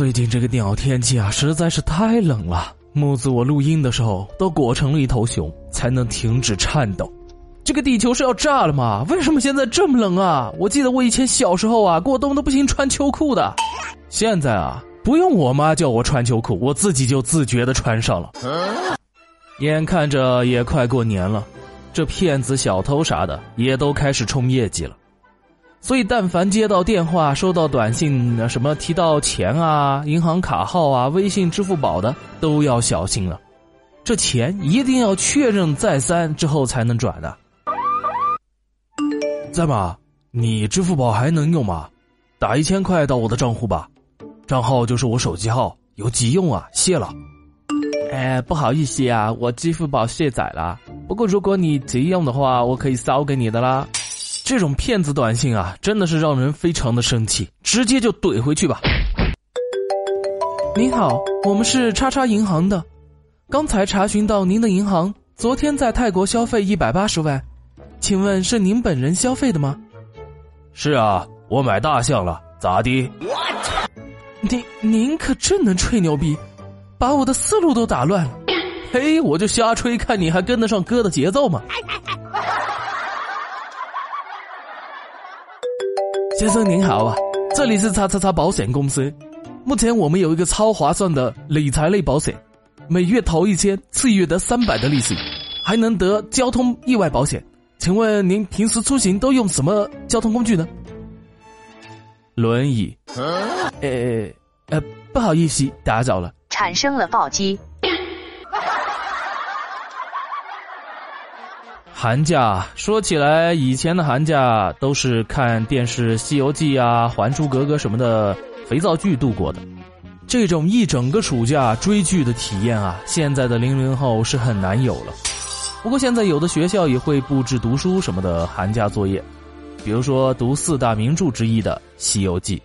最近这个鸟天气啊，实在是太冷了。木子，我录音的时候都裹成了一头熊，才能停止颤抖。这个地球是要炸了吗？为什么现在这么冷啊？我记得我以前小时候啊，过冬都不行穿秋裤的。现在啊，不用我妈叫我穿秋裤，我自己就自觉的穿上了。眼看着也快过年了，这骗子、小偷啥的也都开始冲业绩了。所以，但凡接到电话、收到短信，什么提到钱啊、银行卡号啊、微信、支付宝的，都要小心了。这钱一定要确认再三之后才能转的。在吗？你支付宝还能用吗？打一千块到我的账户吧，账号就是我手机号，有急用啊，谢了。哎，不好意思啊，我支付宝卸载了。不过如果你急用的话，我可以扫给你的啦。这种骗子短信啊，真的是让人非常的生气，直接就怼回去吧。您好，我们是叉叉银行的，刚才查询到您的银行昨天在泰国消费一百八十万，请问是您本人消费的吗？是啊，我买大象了，咋的？您您可真能吹牛逼，把我的思路都打乱了。嘿，我就瞎吹，看你还跟得上哥的节奏吗？先生您好啊，这里是叉叉叉保险公司。目前我们有一个超划算的理财类保险，每月投一千，次月得三百的利息，还能得交通意外保险。请问您平时出行都用什么交通工具呢？轮椅。呃呃，不好意思，打扰了。产生了暴击。寒假说起来，以前的寒假都是看电视《西游记》啊、《还珠格格》什么的肥皂剧度过的。这种一整个暑假追剧的体验啊，现在的零零后是很难有了。不过现在有的学校也会布置读书什么的寒假作业，比如说读四大名著之一的《西游记》。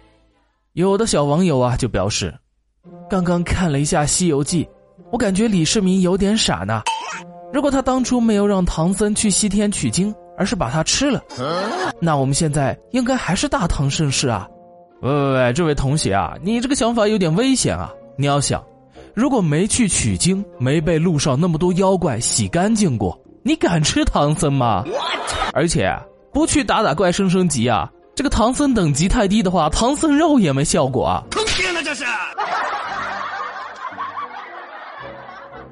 有的小网友啊就表示，刚刚看了一下《西游记》，我感觉李世民有点傻呢。如果他当初没有让唐僧去西天取经，而是把他吃了，那我们现在应该还是大唐盛世啊！喂喂喂，这位同学啊，你这个想法有点危险啊！你要想，如果没去取经，没被路上那么多妖怪洗干净过，你敢吃唐僧吗？而且不去打打怪升升级啊！这个唐僧等级太低的话，唐僧肉也没效果啊！坑爹呢这是！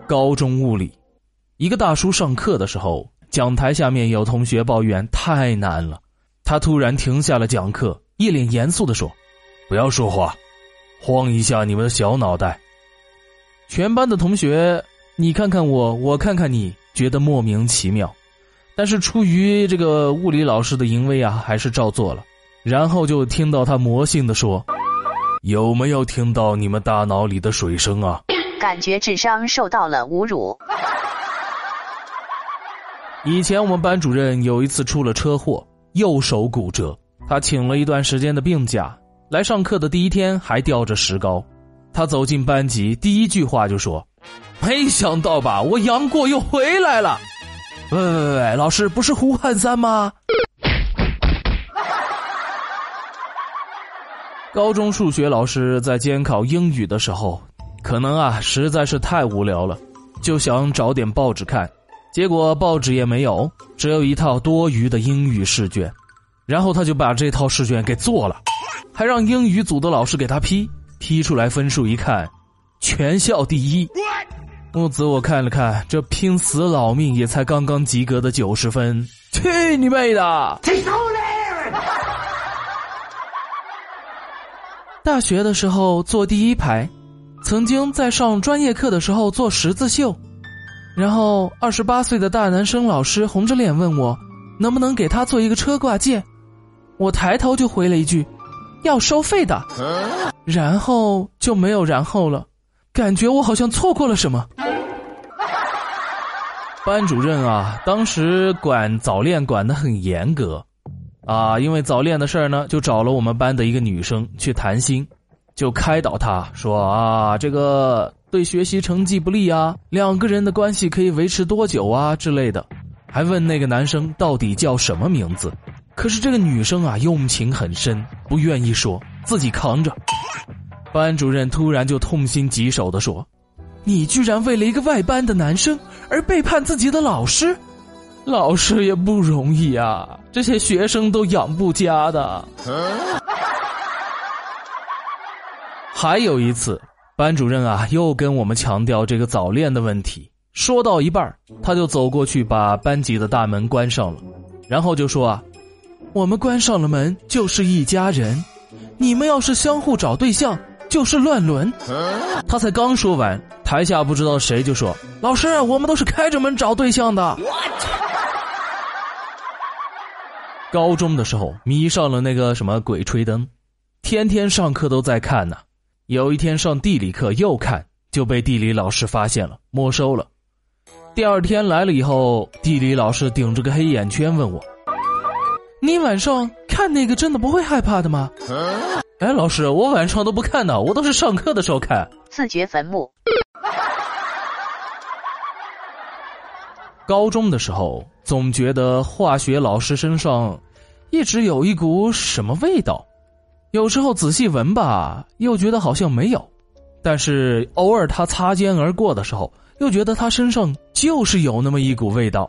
高中物理。一个大叔上课的时候，讲台下面有同学抱怨太难了，他突然停下了讲课，一脸严肃的说：“不要说话，晃一下你们的小脑袋。”全班的同学，你看看我，我看看你，觉得莫名其妙，但是出于这个物理老师的淫威啊，还是照做了。然后就听到他魔性的说：“有没有听到你们大脑里的水声啊？”感觉智商受到了侮辱。以前我们班主任有一次出了车祸，右手骨折，他请了一段时间的病假，来上课的第一天还吊着石膏。他走进班级，第一句话就说：“ 没想到吧，我杨过又回来了。”喂喂喂，老师不是胡汉三吗？高中数学老师在监考英语的时候，可能啊实在是太无聊了，就想找点报纸看。结果报纸也没有，只有一套多余的英语试卷，然后他就把这套试卷给做了，还让英语组的老师给他批，批出来分数一看，全校第一。木子，我看了看，这拼死老命也才刚刚及格的九十分，去你妹的！大学的时候坐第一排，曾经在上专业课的时候做十字绣。然后，二十八岁的大男生老师红着脸问我，能不能给他做一个车挂件？我抬头就回了一句，要收费的。然后就没有然后了，感觉我好像错过了什么。班主任啊，当时管早恋管得很严格，啊，因为早恋的事儿呢，就找了我们班的一个女生去谈心，就开导她说啊，这个。对学习成绩不利啊，两个人的关系可以维持多久啊之类的，还问那个男生到底叫什么名字。可是这个女生啊，用情很深，不愿意说，自己扛着。班主任突然就痛心疾首的说：“你居然为了一个外班的男生而背叛自己的老师，老师也不容易啊，这些学生都养不家的。”还有一次，班主任啊又跟我们强调这个早恋的问题，说到一半，他就走过去把班级的大门关上了，然后就说啊。我们关上了门就是一家人，你们要是相互找对象就是乱伦。他才刚说完，台下不知道谁就说：“老师，我们都是开着门找对象的。”高中的时候迷上了那个什么鬼吹灯，天天上课都在看呢。有一天上地理课又看，就被地理老师发现了，没收了。第二天来了以后，地理老师顶着个黑眼圈问我。你晚上看那个真的不会害怕的吗？哎，老师，我晚上都不看的，我都是上课的时候看。自掘坟墓。高中的时候，总觉得化学老师身上一直有一股什么味道，有时候仔细闻吧，又觉得好像没有；但是偶尔他擦肩而过的时候，又觉得他身上就是有那么一股味道，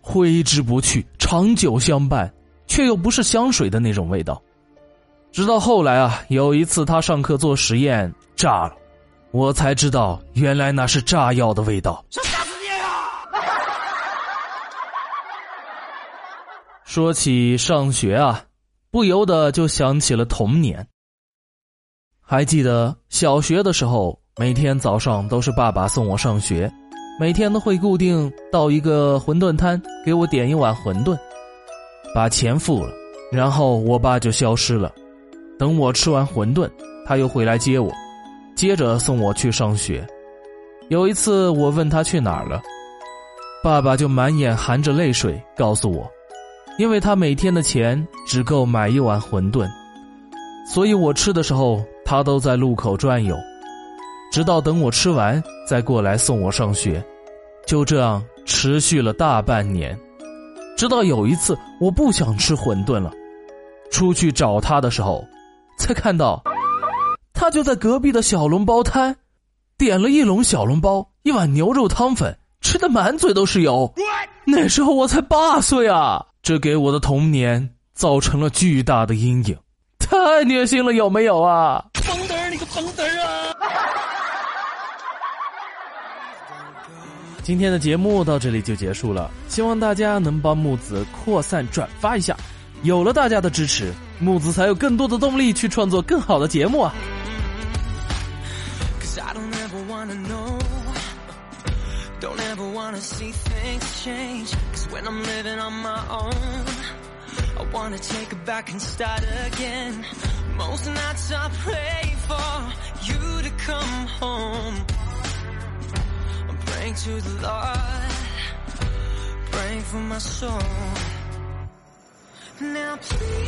挥之不去，长久相伴。却又不是香水的那种味道，直到后来啊，有一次他上课做实验炸了，我才知道原来那是炸药的味道。说起上学啊，不由得就想起了童年。还记得小学的时候，每天早上都是爸爸送我上学，每天都会固定到一个馄饨摊给我点一碗馄饨。把钱付了，然后我爸就消失了。等我吃完馄饨，他又回来接我，接着送我去上学。有一次我问他去哪儿了，爸爸就满眼含着泪水告诉我，因为他每天的钱只够买一碗馄饨，所以我吃的时候他都在路口转悠，直到等我吃完再过来送我上学。就这样持续了大半年。直到有一次，我不想吃馄饨了，出去找他的时候，才看到，他就在隔壁的小笼包摊，点了一笼小笼包，一碗牛肉汤粉，吃的满嘴都是油。那时候我才八岁啊，这给我的童年造成了巨大的阴影，太虐心了，有没有啊？蹦嘚你个蹦嘚啊！今天的节目到这里就结束了，希望大家能帮木子扩散转发一下，有了大家的支持，木子才有更多的动力去创作更好的节目啊。when I'm living on my own. I wanna take it back and start again. Most nights I pray for you to come home. I'm praying to the Lord, praying for my soul. Now please.